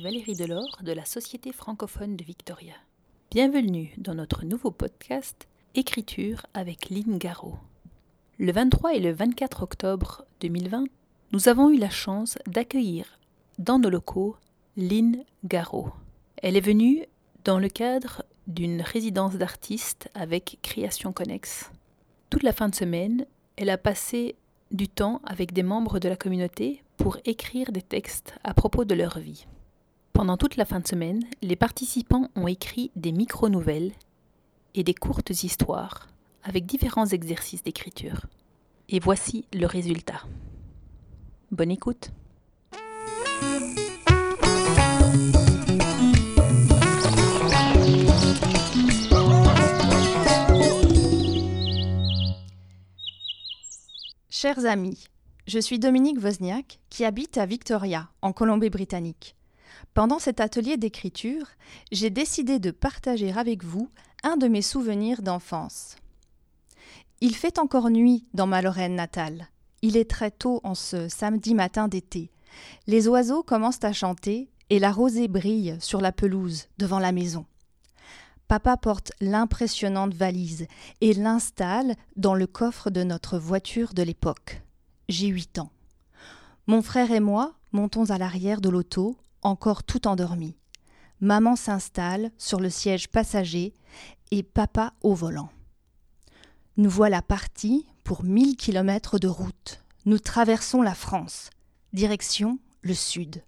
Valérie Delors de la Société francophone de Victoria. Bienvenue dans notre nouveau podcast Écriture avec Lynn Garot. Le 23 et le 24 octobre 2020, nous avons eu la chance d'accueillir dans nos locaux Lynn Garot. Elle est venue dans le cadre d'une résidence d'artistes avec Création Connex. Toute la fin de semaine, elle a passé du temps avec des membres de la communauté pour écrire des textes à propos de leur vie. Pendant toute la fin de semaine, les participants ont écrit des micro-nouvelles et des courtes histoires avec différents exercices d'écriture. Et voici le résultat. Bonne écoute. Chers amis, je suis Dominique Wozniak qui habite à Victoria, en Colombie-Britannique. Pendant cet atelier d'écriture, j'ai décidé de partager avec vous un de mes souvenirs d'enfance. Il fait encore nuit dans ma Lorraine natale. Il est très tôt en ce samedi matin d'été. Les oiseaux commencent à chanter et la rosée brille sur la pelouse devant la maison. Papa porte l'impressionnante valise et l'installe dans le coffre de notre voiture de l'époque. J'ai huit ans. Mon frère et moi montons à l'arrière de l'auto, encore tout endormi. Maman s'installe sur le siège passager et papa au volant. Nous voilà partis pour mille kilomètres de route. Nous traversons la France, direction le sud.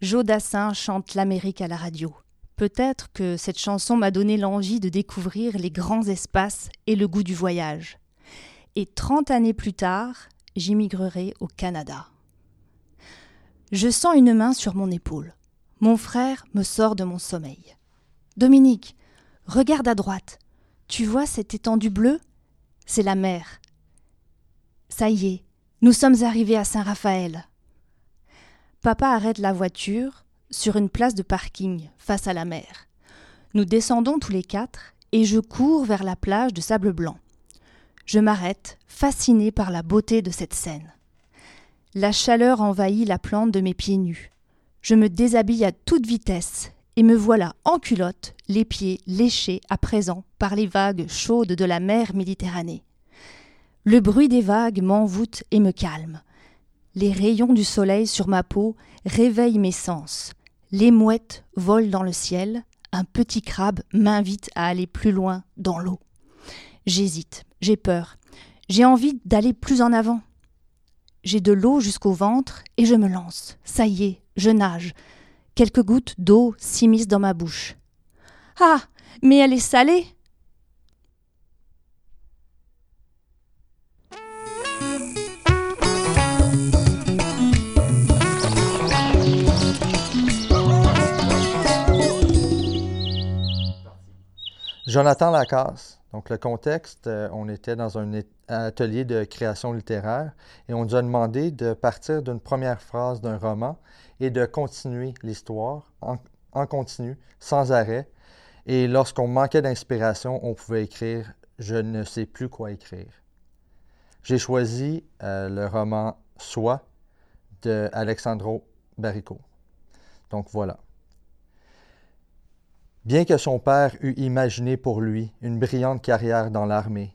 Joe Dassin chante l'Amérique à la radio. Peut-être que cette chanson m'a donné l'envie de découvrir les grands espaces et le goût du voyage. Et trente années plus tard, j'immigrerai au Canada. Je sens une main sur mon épaule. Mon frère me sort de mon sommeil. Dominique, regarde à droite. Tu vois cette étendue bleue? C'est la mer. Ça y est, nous sommes arrivés à Saint-Raphaël. Papa arrête la voiture, sur une place de parking face à la mer. Nous descendons tous les quatre et je cours vers la plage de sable blanc. Je m'arrête, fasciné par la beauté de cette scène. La chaleur envahit la plante de mes pieds nus. Je me déshabille à toute vitesse et me voilà en culotte, les pieds léchés à présent par les vagues chaudes de la mer Méditerranée. Le bruit des vagues m'envoûte et me calme. Les rayons du soleil sur ma peau réveillent mes sens. Les mouettes volent dans le ciel. Un petit crabe m'invite à aller plus loin dans l'eau. J'hésite, j'ai peur. J'ai envie d'aller plus en avant. J'ai de l'eau jusqu'au ventre et je me lance. Ça y est, je nage. Quelques gouttes d'eau s'immiscent dans ma bouche. Ah, mais elle est salée Jonathan Lacasse. Donc, le contexte, euh, on était dans un atelier de création littéraire et on nous a demandé de partir d'une première phrase d'un roman et de continuer l'histoire en, continu, sans arrêt. Et lorsqu'on manquait d'inspiration, on pouvait écrire Je ne sais plus quoi écrire. J'ai choisi euh, le roman Soi de Alexandro Barrico. Donc voilà. Bien que son père eût imaginé pour lui une brillante carrière dans l'armée,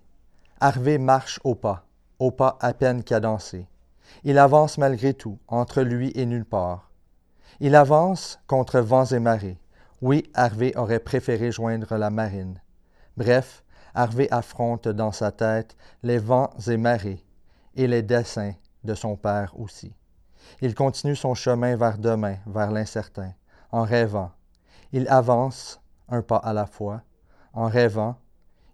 Harvey marche au pas, au pas à peine cadencé. Il avance malgré tout, entre lui et nulle part. Il avance contre vents et marées. Oui, Harvey aurait préféré joindre la marine. Bref, Harvey affronte dans sa tête les vents et marées, et les desseins de son père aussi. Il continue son chemin vers demain, vers l'incertain, en rêvant. Il avance un pas à la fois. En rêvant,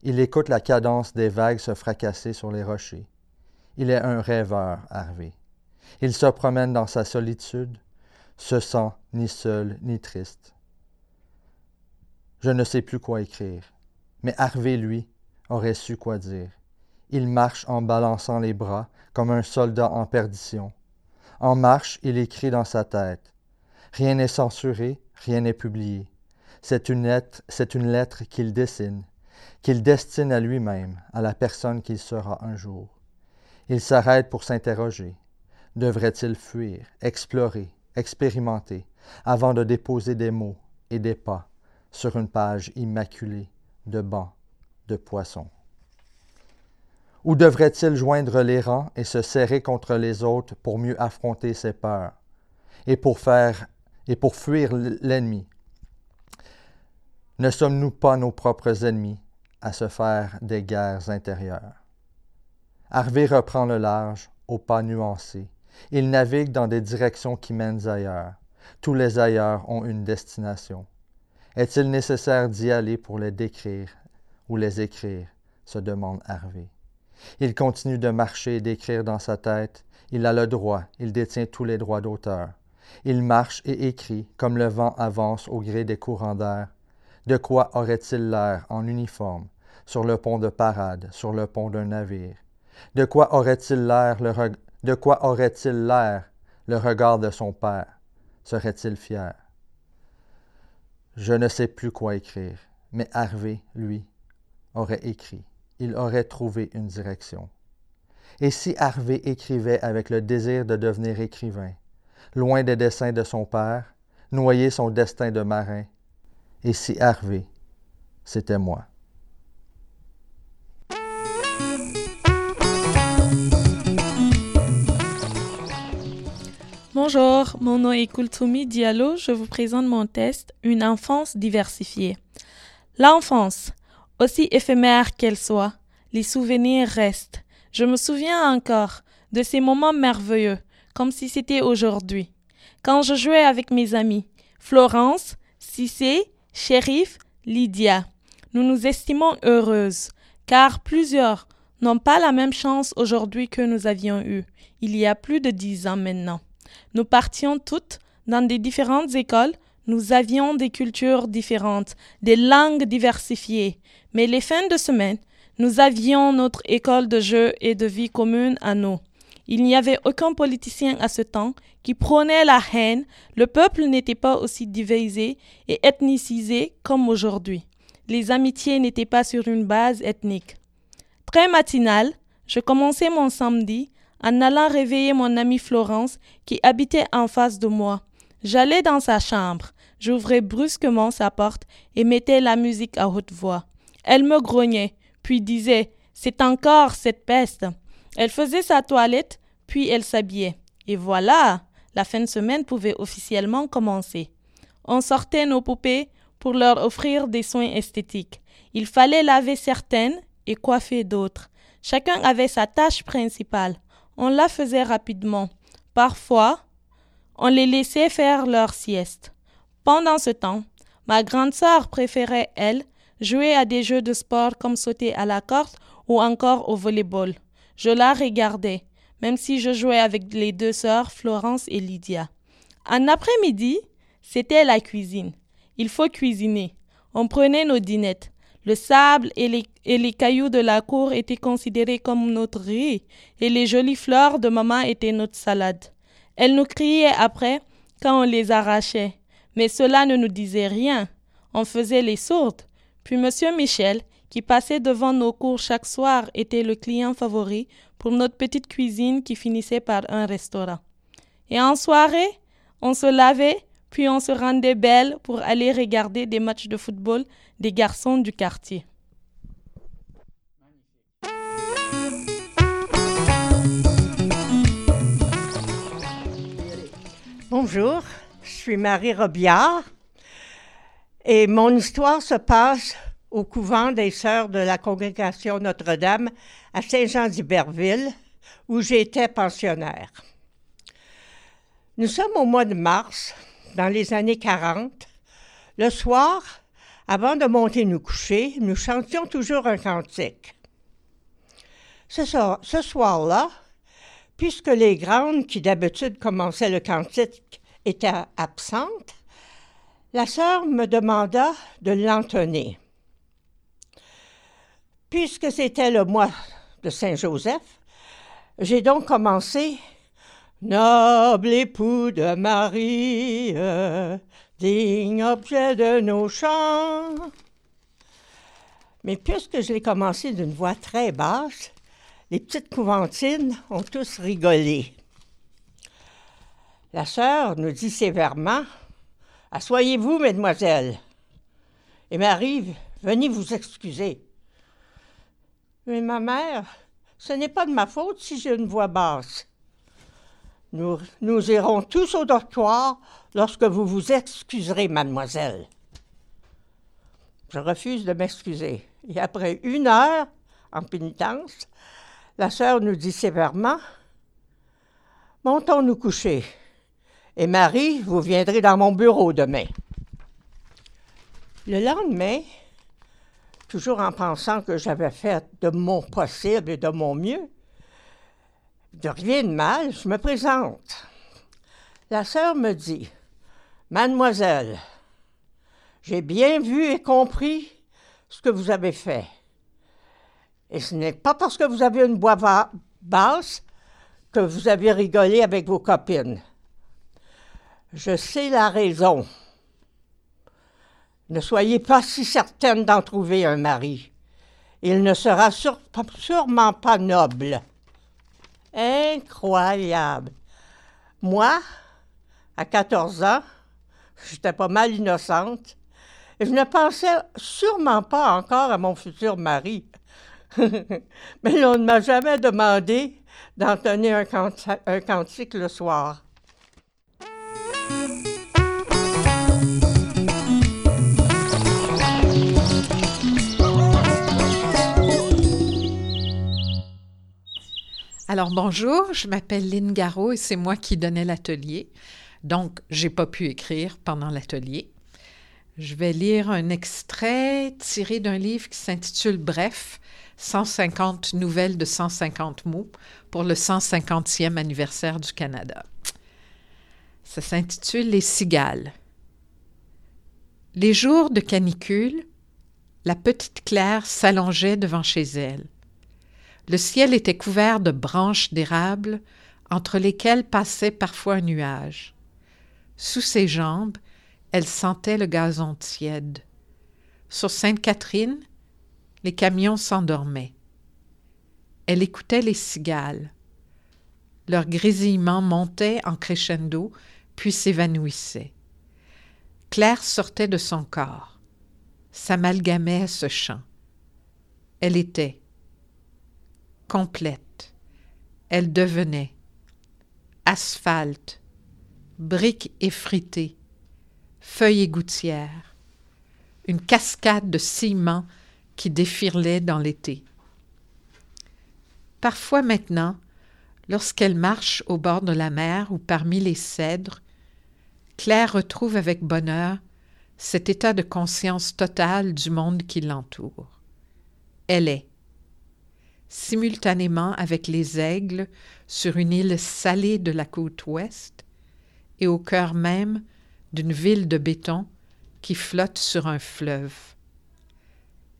il écoute la cadence des vagues se fracasser sur les rochers. Il est un rêveur, Harvey. Il se promène dans sa solitude, se sent ni seul ni triste. Je ne sais plus quoi écrire, mais Harvey, lui, aurait su quoi dire. Il marche en balançant les bras comme un soldat en perdition. En marche, il écrit dans sa tête. Rien n'est censuré, rien n'est publié. C'est une lettre, c'est une lettre qu'il dessine, qu'il destine à lui-même, à la personne qu'il sera un jour. Il s'arrête pour s'interroger. Devrait-il fuir, explorer, expérimenter, avant de déposer des mots et des pas sur une page immaculée de bancs de poissons? Ou devrait-il joindre les rangs et se serrer contre les autres pour mieux affronter ses peurs et pour faire et pour fuir l'ennemi? Ne sommes-nous pas nos propres ennemis à se faire des guerres intérieures? Harvey reprend le large, au pas nuancé. Il navigue dans des directions qui mènent ailleurs. Tous les ailleurs ont une destination. Est-il nécessaire d'y aller pour les décrire ou les écrire? se demande Harvey. Il continue de marcher et d'écrire dans sa tête. Il a le droit, il détient tous les droits d'auteur. Il marche et écrit comme le vent avance au gré des courants d'air. De quoi aurait-il l'air en uniforme, sur le pont de parade, sur le pont d'un navire? De quoi aurait-il l'air le, regard de son père? Serait-il fier? Je ne sais plus quoi écrire, mais Harvey, lui, aurait écrit il aurait trouvé une direction. Et si Harvey écrivait avec le désir de devenir écrivain, loin des dessins de son père, noyer son destin de marin, et si Harvey, c'était moi. Bonjour, mon nom est Kultumi Diallo. Je vous présente mon test Une enfance diversifiée. L'enfance, aussi éphémère qu'elle soit, les souvenirs restent. Je me souviens encore de ces moments merveilleux, comme si c'était aujourd'hui. Quand je jouais avec mes amis, Florence, Cissé, Shérif, Lydia. Nous nous estimons heureuses, car plusieurs n'ont pas la même chance aujourd'hui que nous avions eu, il y a plus de dix ans maintenant. Nous partions toutes dans des différentes écoles, nous avions des cultures différentes, des langues diversifiées, mais les fins de semaine, nous avions notre école de jeu et de vie commune à nous. Il n'y avait aucun politicien à ce temps qui prônait la haine, le peuple n'était pas aussi divisé et ethnicisé comme aujourd'hui. Les amitiés n'étaient pas sur une base ethnique. Très matinal, je commençais mon samedi en allant réveiller mon amie Florence qui habitait en face de moi. J'allais dans sa chambre, j'ouvrais brusquement sa porte et mettais la musique à haute voix. Elle me grognait, puis disait C'est encore cette peste. Elle faisait sa toilette, puis elle s'habillait. Et voilà, la fin de semaine pouvait officiellement commencer. On sortait nos poupées pour leur offrir des soins esthétiques. Il fallait laver certaines et coiffer d'autres. Chacun avait sa tâche principale. On la faisait rapidement. Parfois, on les laissait faire leur sieste. Pendant ce temps, ma grande sœur préférait, elle, jouer à des jeux de sport comme sauter à la corde ou encore au volleyball. Je la regardais, même si je jouais avec les deux sœurs, Florence et Lydia. En après-midi, c'était la cuisine. Il faut cuisiner. On prenait nos dînettes. Le sable et les, et les, cailloux de la cour étaient considérés comme notre riz, et les jolies fleurs de maman étaient notre salade. Elle nous criait après quand on les arrachait, mais cela ne nous disait rien. On faisait les sourdes. Puis M. Michel, qui passait devant nos cours chaque soir, était le client favori pour notre petite cuisine qui finissait par un restaurant. Et en soirée, on se lavait, puis on se rendait belle pour aller regarder des matchs de football des garçons du quartier. Bonjour, je suis Marie Robillard et mon histoire se passe au couvent des Sœurs de la congrégation Notre-Dame à Saint-Jean-d'Iberville, où j'étais pensionnaire. Nous sommes au mois de mars, dans les années 40. Le soir, avant de monter nous coucher, nous chantions toujours un cantique. Ce, soir, ce soir-là, puisque les grandes qui d'habitude commençaient le cantique étaient absentes, la sœur me demanda de l'entonner. Puisque c'était le mois de Saint-Joseph, j'ai donc commencé Noble époux de Marie, digne objet de nos chants. Mais puisque je l'ai commencé d'une voix très basse, les petites couventines ont tous rigolé. La sœur nous dit sévèrement Assoyez-vous, mesdemoiselles. Et Marie, venez vous excuser. Mais ma mère, ce n'est pas de ma faute si j'ai une voix basse. Nous, irons tous au dortoir lorsque vous vous excuserez, mademoiselle. Je refuse de m'excuser. Et après une heure en pénitence, la sœur nous dit sévèrement Montons nous coucher. Et Marie, vous viendrez dans mon bureau demain. Le lendemain, toujours en pensant que j'avais fait de mon possible et de mon mieux, de rien de mal, je me présente. La sœur me dit Mademoiselle, j'ai bien vu et compris ce que vous avez fait. Et ce n'est pas parce que vous avez une voix basse que vous avez rigolé avec vos copines. Je sais la raison. Ne soyez pas si certaine d'en trouver un mari. Il ne sera sûrement pas noble. Incroyable. Moi, à 14 ans, j'étais pas mal innocente et je ne pensais sûrement pas encore à mon futur mari. Mais on ne m'a jamais demandé d'entonner un, un cantique le soir. Alors bonjour, je m'appelle Lynn Garot et c'est moi qui donnais l'atelier. Donc, j'ai pas pu écrire pendant l'atelier. Je vais lire un extrait tiré d'un livre qui s'intitule Bref, 150 nouvelles de 150 mots pour le 150e anniversaire du Canada. Ça s'intitule Les cigales. Les jours de canicule, la petite Claire s'allongeait devant chez elle. Le ciel était couvert de branches d'érable, entre lesquelles passait parfois un nuage. Sous ses jambes, elle sentait le gazon tiède. Sur Sainte-Catherine, les camions s'endormaient. Elle écoutait les cigales. Leur grésillement montait en crescendo, puis s'évanouissait. Claire sortait de son corps, s'amalgamait à ce chant. Elle était complète. Elle devenait asphalte, briques effritées, feuilles et gouttières, une cascade de ciment qui défilait dans l'été. Parfois maintenant, lorsqu'elle marche au bord de la mer ou parmi les cèdres, Claire retrouve avec bonheur cet état de conscience totale du monde qui l'entoure. Elle est, simultanément avec les aigles sur une île salée de la côte ouest et au cœur même d'une ville de béton qui flotte sur un fleuve.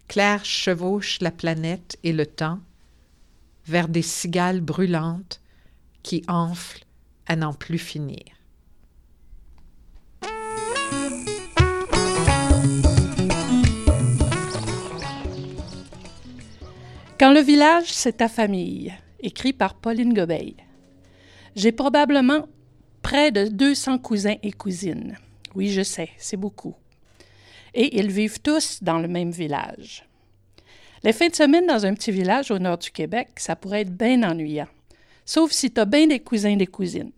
Claire chevauche la planète et le temps vers des cigales brûlantes qui enflent à n'en plus finir. Quand le village, c'est ta famille, écrit par Pauline Gobeil. J'ai probablement près de 200 cousins et cousines. Oui, je sais, c'est beaucoup. Et ils vivent tous dans le même village. Les fins de semaine dans un petit village au nord du Québec, ça pourrait être bien ennuyant, sauf si tu as bien des cousins et des cousines.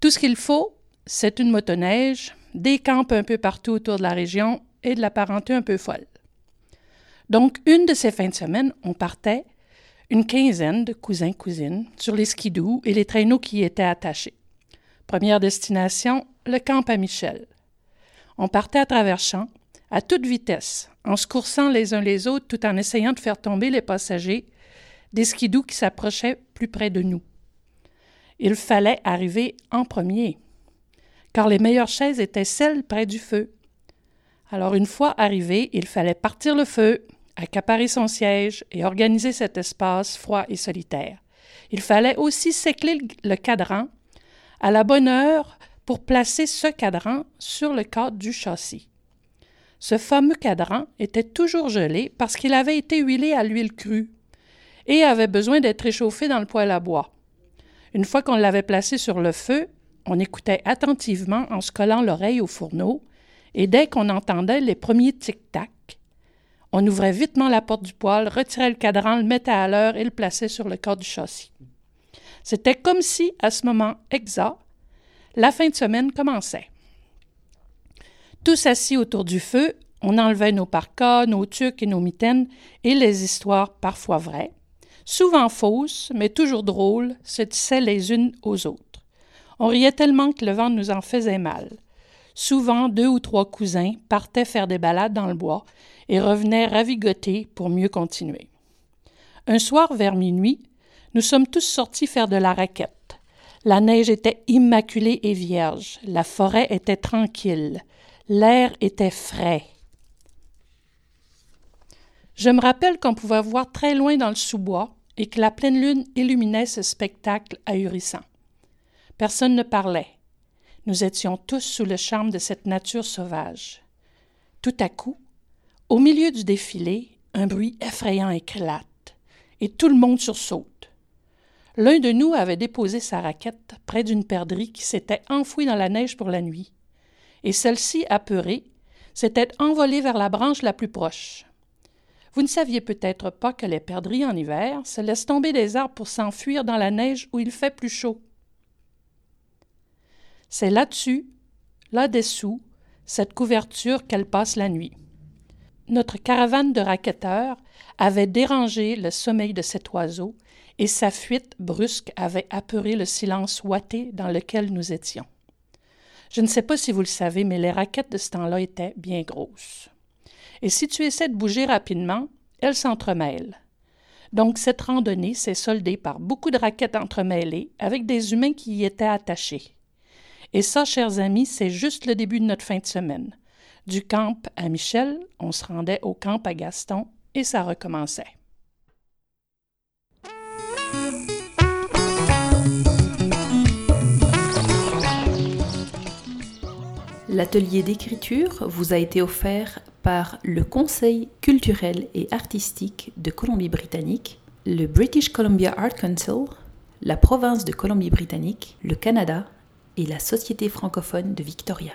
Tout ce qu'il faut, c'est une motoneige, des camps un peu partout autour de la région et de la parenté un peu folle. Donc, une de ces fins de semaine, on partait une quinzaine de cousins-cousines sur les skidoo et les traîneaux qui y étaient attachés. Première destination, le camp à Michel. On partait à travers champs, à toute vitesse, en se coursant les uns les autres tout en essayant de faire tomber les passagers des skidoo qui s'approchaient plus près de nous. Il fallait arriver en premier, car les meilleures chaises étaient celles près du feu. Alors une fois arrivé, il fallait partir le feu, accaparer son siège et organiser cet espace froid et solitaire. Il fallait aussi sécler le cadran à la bonne heure pour placer ce cadran sur le cadre du châssis. Ce fameux cadran était toujours gelé parce qu'il avait été huilé à l'huile crue et avait besoin d'être réchauffé dans le poêle à bois. Une fois qu'on l'avait placé sur le feu, on écoutait attentivement en se collant l'oreille au fourneau, et dès qu'on entendait les premiers tic-tac, on ouvrait vitement la porte du poêle, retirait le cadran, le mettait à l'heure et le plaçait sur le corps du châssis. C'était comme si, à ce moment exact, la fin de semaine commençait. Tous assis autour du feu, on enlevait nos parkas, nos tucs et nos mitaines, et les histoires, parfois vraies, souvent fausses, mais toujours drôles, se tissaient les unes aux autres. On riait tellement que le vent nous en faisait mal. Souvent, deux ou trois cousins partaient faire des balades dans le bois et revenaient ravigotés pour mieux continuer. Un soir vers minuit, nous sommes tous sortis faire de la raquette. La neige était immaculée et vierge, la forêt était tranquille, l'air était frais. Je me rappelle qu'on pouvait voir très loin dans le sous-bois et que la pleine lune illuminait ce spectacle ahurissant. Personne ne parlait. Nous étions tous sous le charme de cette nature sauvage. Tout à coup, au milieu du défilé, un bruit effrayant éclate, et tout le monde sursaute. L'un de nous avait déposé sa raquette près d'une perdrix qui s'était enfouie dans la neige pour la nuit, et celle-ci, apeurée, s'était envolée vers la branche la plus proche. Vous ne saviez peut-être pas que les perdrix en hiver se laissent tomber des arbres pour s'enfuir dans la neige où il fait plus chaud. C'est là-dessus, là-dessous, cette couverture qu'elle passe la nuit. Notre caravane de raquetteurs avait dérangé le sommeil de cet oiseau et sa fuite brusque avait apeuré le silence ouaté dans lequel nous étions. Je ne sais pas si vous le savez, mais les raquettes de ce temps-là étaient bien grosses. Et si tu essaies de bouger rapidement, elles s'entremêlent. Donc cette randonnée s'est soldée par beaucoup de raquettes entremêlées avec des humains qui y étaient attachés. Et ça, chers amis, c'est juste le début de notre fin de semaine. Du camp à Michel, on se rendait au camp à Gaston et ça recommençait. L'atelier d'écriture vous a été offert par le Conseil culturel et artistique de Colombie-Britannique, le British Columbia Art Council, la province de Colombie-Britannique, le Canada et la Société francophone de Victoria.